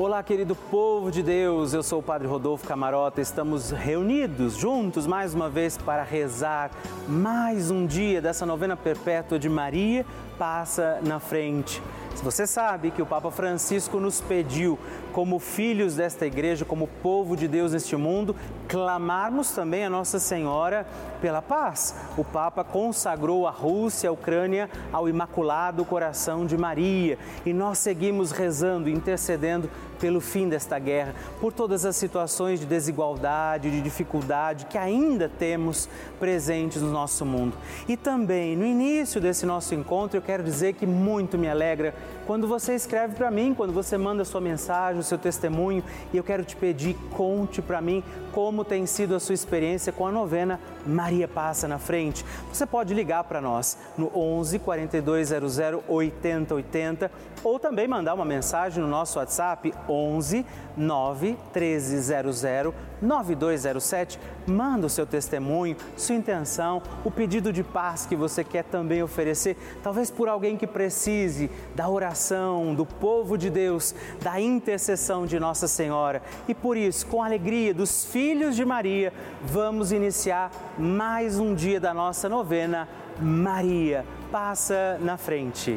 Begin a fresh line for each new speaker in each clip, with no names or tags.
Olá, querido povo de Deus, eu sou o Padre Rodolfo Camarota. Estamos reunidos juntos mais uma vez para rezar mais um dia dessa novena perpétua de Maria passa na frente. Você sabe que o Papa Francisco nos pediu, como filhos desta igreja, como povo de Deus neste mundo, clamarmos também a Nossa Senhora pela paz. O Papa consagrou a Rússia, a Ucrânia ao Imaculado Coração de Maria e nós seguimos rezando, intercedendo pelo fim desta guerra, por todas as situações de desigualdade, de dificuldade que ainda temos presentes no nosso mundo. E também, no início desse nosso encontro, eu quero dizer que muito me alegra quando você escreve para mim, quando você manda sua mensagem, seu testemunho, e eu quero te pedir, conte para mim como tem sido a sua experiência com a novena Maria Passa na Frente. Você pode ligar para nós no 11 4200 8080 ou também mandar uma mensagem no nosso WhatsApp 11 9 1300 9207. Manda o seu testemunho, sua intenção, o pedido de paz que você quer também oferecer, talvez por alguém que precise da oração do povo de Deus, da intercessão de Nossa Senhora. E por isso, com a alegria dos filhos de Maria, vamos iniciar mais um dia da nossa novena. Maria, passa na frente.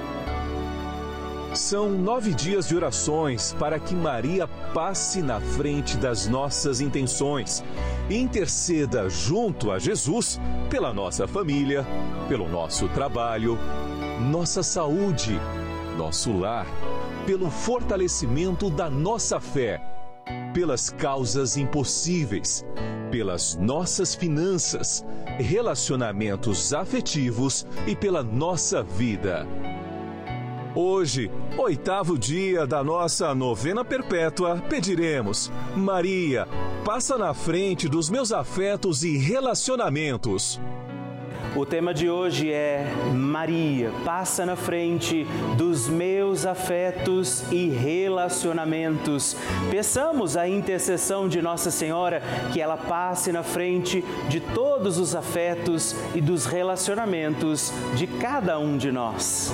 São nove dias de orações para que Maria passe na frente das nossas intenções e interceda junto a Jesus pela nossa família, pelo nosso trabalho, nossa saúde, nosso lar, pelo fortalecimento da nossa fé, pelas causas impossíveis, pelas nossas finanças, relacionamentos afetivos e pela nossa vida. Hoje, oitavo dia da nossa novena perpétua, pediremos: Maria, passa na frente dos meus afetos e relacionamentos.
O tema de hoje é Maria, passa na frente dos meus afetos e relacionamentos. Peçamos a intercessão de Nossa Senhora que ela passe na frente de todos os afetos e dos relacionamentos de cada um de nós.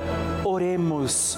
Oremos.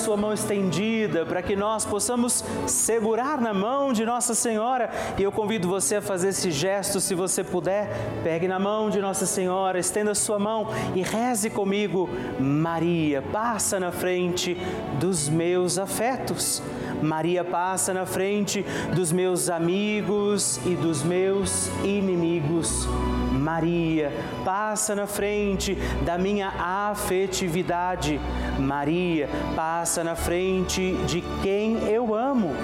sua mão estendida para que nós possamos segurar na mão de Nossa Senhora. E eu convido você a fazer esse gesto, se você puder. Pegue na mão de Nossa Senhora, estenda sua mão e reze comigo. Maria, passa na frente dos meus afetos. Maria passa na frente dos meus amigos e dos meus inimigos. Maria, passa na frente da minha afetividade. Maria, passa na frente de quem eu amo.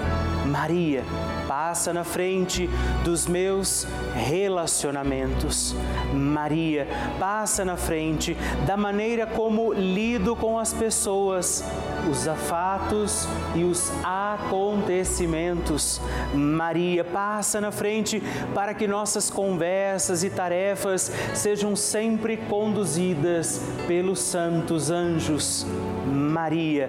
Maria, passa na frente dos meus relacionamentos. Maria passa na frente da maneira como lido com as pessoas, os afatos e os acontecimentos. Maria passa na frente para que nossas conversas e tarefas sejam sempre conduzidas pelos santos anjos. Maria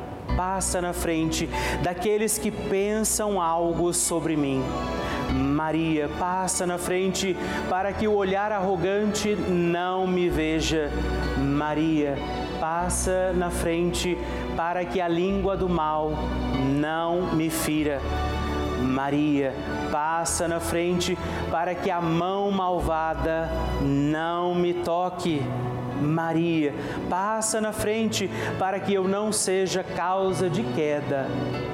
passa na frente daqueles que pensam algo sobre mim. Maria passa na frente para que o olhar arrogante não me veja. Maria passa na frente para que a língua do mal não me fira. Maria passa na frente para que a mão malvada não me toque. Maria passa na frente para que eu não seja causa de queda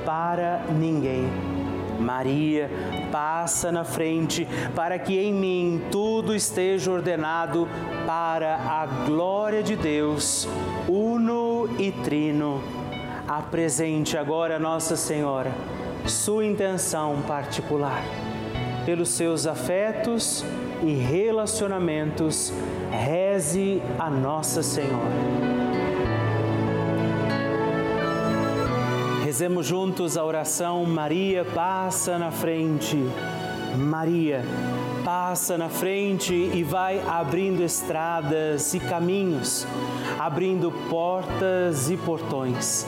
para ninguém. Maria passa na frente para que em mim tudo esteja ordenado para a glória de Deus, uno e trino. Apresente agora Nossa Senhora sua intenção particular. Pelos seus afetos e relacionamentos, reze a Nossa Senhora. Rezemos juntos a oração Maria passa na frente. Maria passa na frente e vai abrindo estradas e caminhos, abrindo portas e portões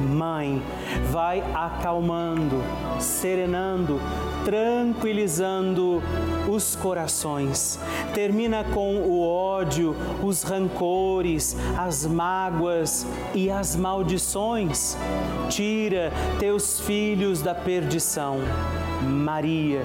Mãe, vai acalmando, serenando, tranquilizando os corações. Termina com o ódio, os rancores, as mágoas e as maldições. Tira teus filhos da perdição. Maria,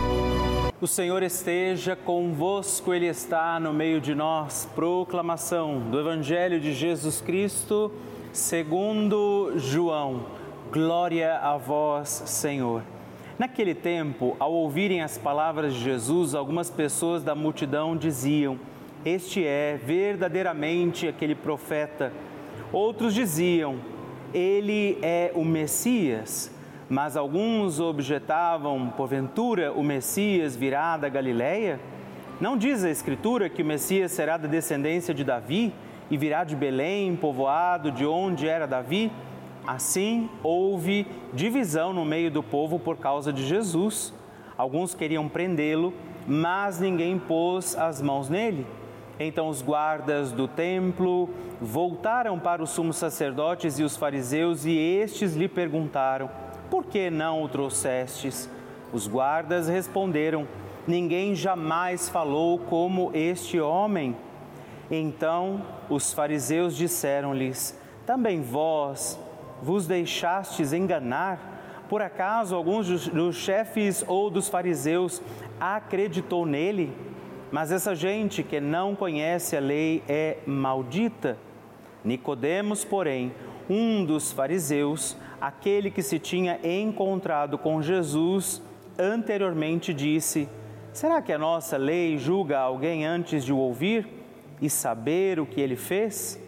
O Senhor esteja convosco, Ele está no meio de nós. Proclamação do Evangelho de Jesus Cristo, segundo João. Glória a vós, Senhor. Naquele tempo, ao ouvirem as palavras de Jesus, algumas pessoas da multidão diziam: Este é verdadeiramente aquele profeta. Outros diziam: Ele é o Messias. Mas alguns objetavam, porventura, o Messias virá da Galileia? Não diz a Escritura que o Messias será da descendência de Davi e virá de Belém, povoado de onde era Davi? Assim, houve divisão no meio do povo por causa de Jesus. Alguns queriam prendê-lo, mas ninguém pôs as mãos nele. Então os guardas do templo voltaram para os sumos sacerdotes e os fariseus e estes lhe perguntaram: Por que não o trouxestes? Os guardas responderam: Ninguém jamais falou como este homem. Então os fariseus disseram-lhes: Também vós vos deixastes enganar? Por acaso alguns dos chefes ou dos fariseus acreditou nele? Mas essa gente que não conhece a lei é maldita. Nicodemos, porém, um dos fariseus, aquele que se tinha encontrado com Jesus anteriormente, disse: Será que a nossa lei julga alguém antes de o ouvir e saber o que ele fez?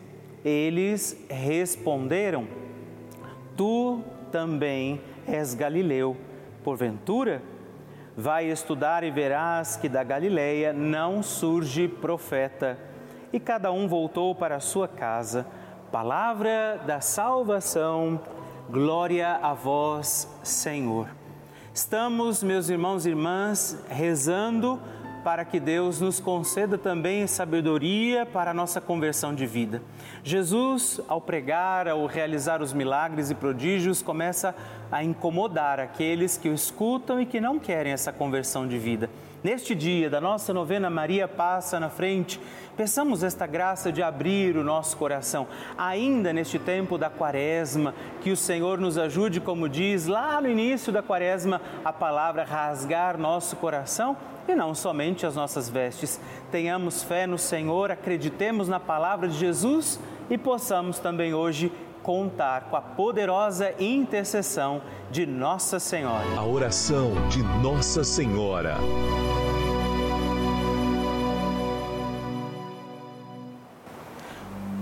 Eles responderam: Tu também és Galileu, porventura? Vai estudar e verás que da Galileia não surge profeta. E cada um voltou para sua casa. Palavra da salvação, glória a vós, Senhor. Estamos, meus irmãos e irmãs, rezando para que Deus nos conceda também sabedoria para a nossa conversão de vida. Jesus, ao pregar, ao realizar os milagres e prodígios, começa a incomodar aqueles que o escutam e que não querem essa conversão de vida. Neste dia da nossa novena Maria passa na frente, peçamos esta graça de abrir o nosso coração, ainda neste tempo da quaresma, que o Senhor nos ajude, como diz lá no início da quaresma, a palavra rasgar nosso coração e não somente as nossas vestes. Tenhamos fé no Senhor, acreditemos na palavra de Jesus e possamos também hoje contar com a poderosa intercessão de Nossa Senhora.
A oração de Nossa Senhora.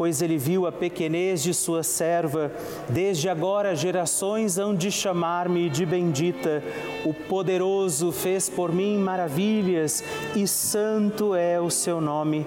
pois ele viu a pequenez de sua serva. Desde agora gerações hão de chamar-me de bendita. O poderoso fez por mim maravilhas e santo é o seu nome.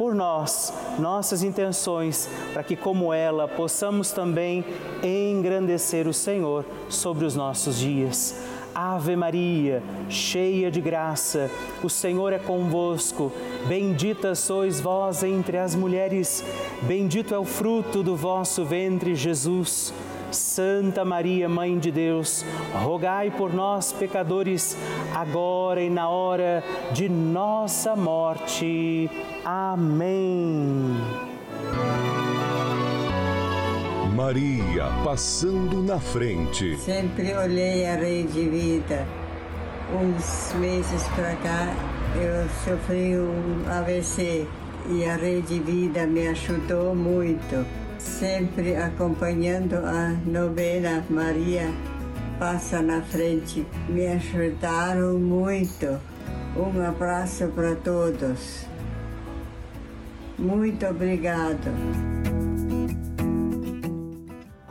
por nós, nossas intenções, para que, como ela, possamos também engrandecer o Senhor sobre os nossos dias. Ave Maria, cheia de graça, o Senhor é convosco. Bendita sois vós entre as mulheres, bendito é o fruto do vosso ventre, Jesus. Santa Maria, Mãe de Deus, rogai por nós, pecadores, agora e na hora de nossa morte. Amém.
Maria passando na frente.
Sempre olhei a rede vida. Uns meses para cá eu sofri um AVC e a rede vida me ajudou muito sempre acompanhando a novena Maria Passa na Frente. Me ajudaram muito Um abraço para todos. Muito obrigado.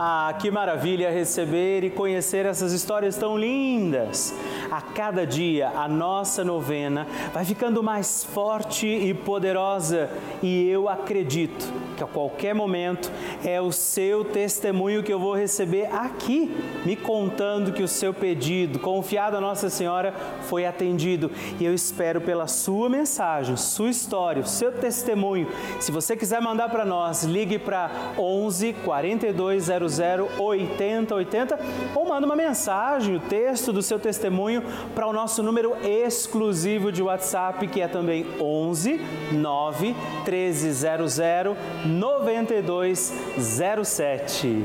Ah, que maravilha receber e conhecer essas histórias tão lindas! A cada dia a nossa novena vai ficando mais forte e poderosa, e eu acredito que a qualquer momento é o seu testemunho que eu vou receber aqui, me contando que o seu pedido, confiado a Nossa Senhora, foi atendido. E eu espero pela sua mensagem, sua história, o seu testemunho. Se você quiser mandar para nós, ligue para 11 4200 8080 ou manda uma mensagem, o texto do seu testemunho para o nosso número exclusivo de WhatsApp, que é também 11 9 1300 9207.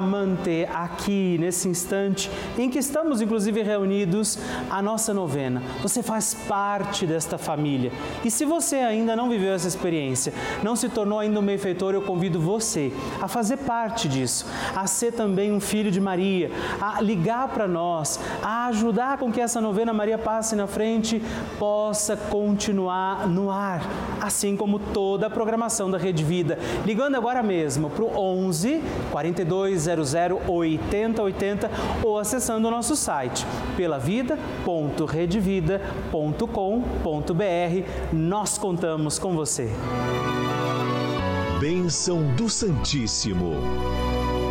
manter aqui, nesse instante em que estamos, inclusive, reunidos, a nossa novena. Você faz parte desta família. E se você ainda não viveu essa experiência, não se tornou ainda um benfeitor, eu convido você a fazer parte disso, a ser também um filho de Maria, a ligar para nós, a ajudar com que essa novena Maria passe na frente possa continuar no ar, assim como toda a programação da Rede Vida. Ligando agora mesmo para o 11 42 8080 ou acessando o nosso site pelavida.redevida.com.br. Nós contamos com você.
Bênção do Santíssimo.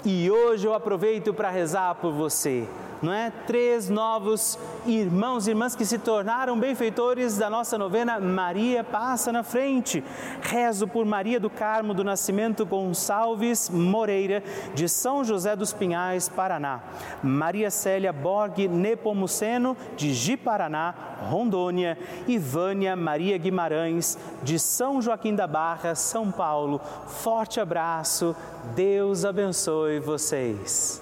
E hoje eu aproveito para rezar por você não é? Três novos irmãos e irmãs que se tornaram benfeitores da nossa novena Maria passa na frente. Rezo por Maria do Carmo do Nascimento Gonçalves Moreira, de São José dos Pinhais, Paraná. Maria Célia Borg Nepomuceno, de Ji-Paraná, Rondônia. E Vânia Maria Guimarães, de São Joaquim da Barra, São Paulo. Forte abraço, Deus abençoe vocês.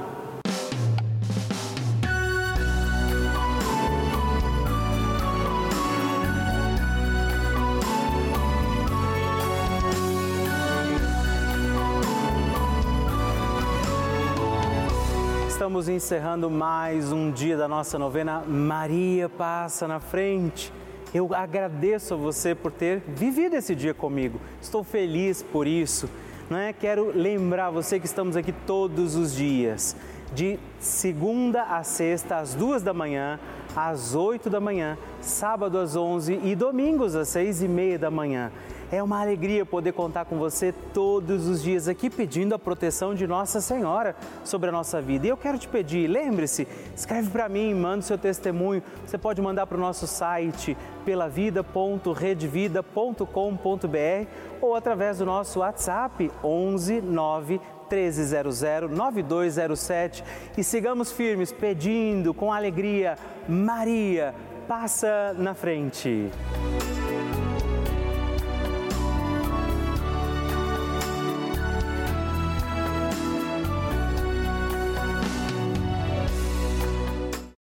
Estamos encerrando mais um dia da nossa novena Maria Passa na Frente. Eu agradeço a você por ter vivido esse dia comigo. Estou feliz por isso. Não é? Quero lembrar você que estamos aqui todos os dias, de segunda a sexta, às duas da manhã, às oito da manhã, sábado às onze e domingos às seis e meia da manhã. É uma alegria poder contar com você todos os dias aqui pedindo a proteção de Nossa Senhora sobre a nossa vida. E eu quero te pedir, lembre-se, escreve para mim, manda o seu testemunho. Você pode mandar para o nosso site pelavida.redvida.com.br ou através do nosso WhatsApp 11 9 1300 9207 e sigamos firmes pedindo com alegria, Maria, passa na frente.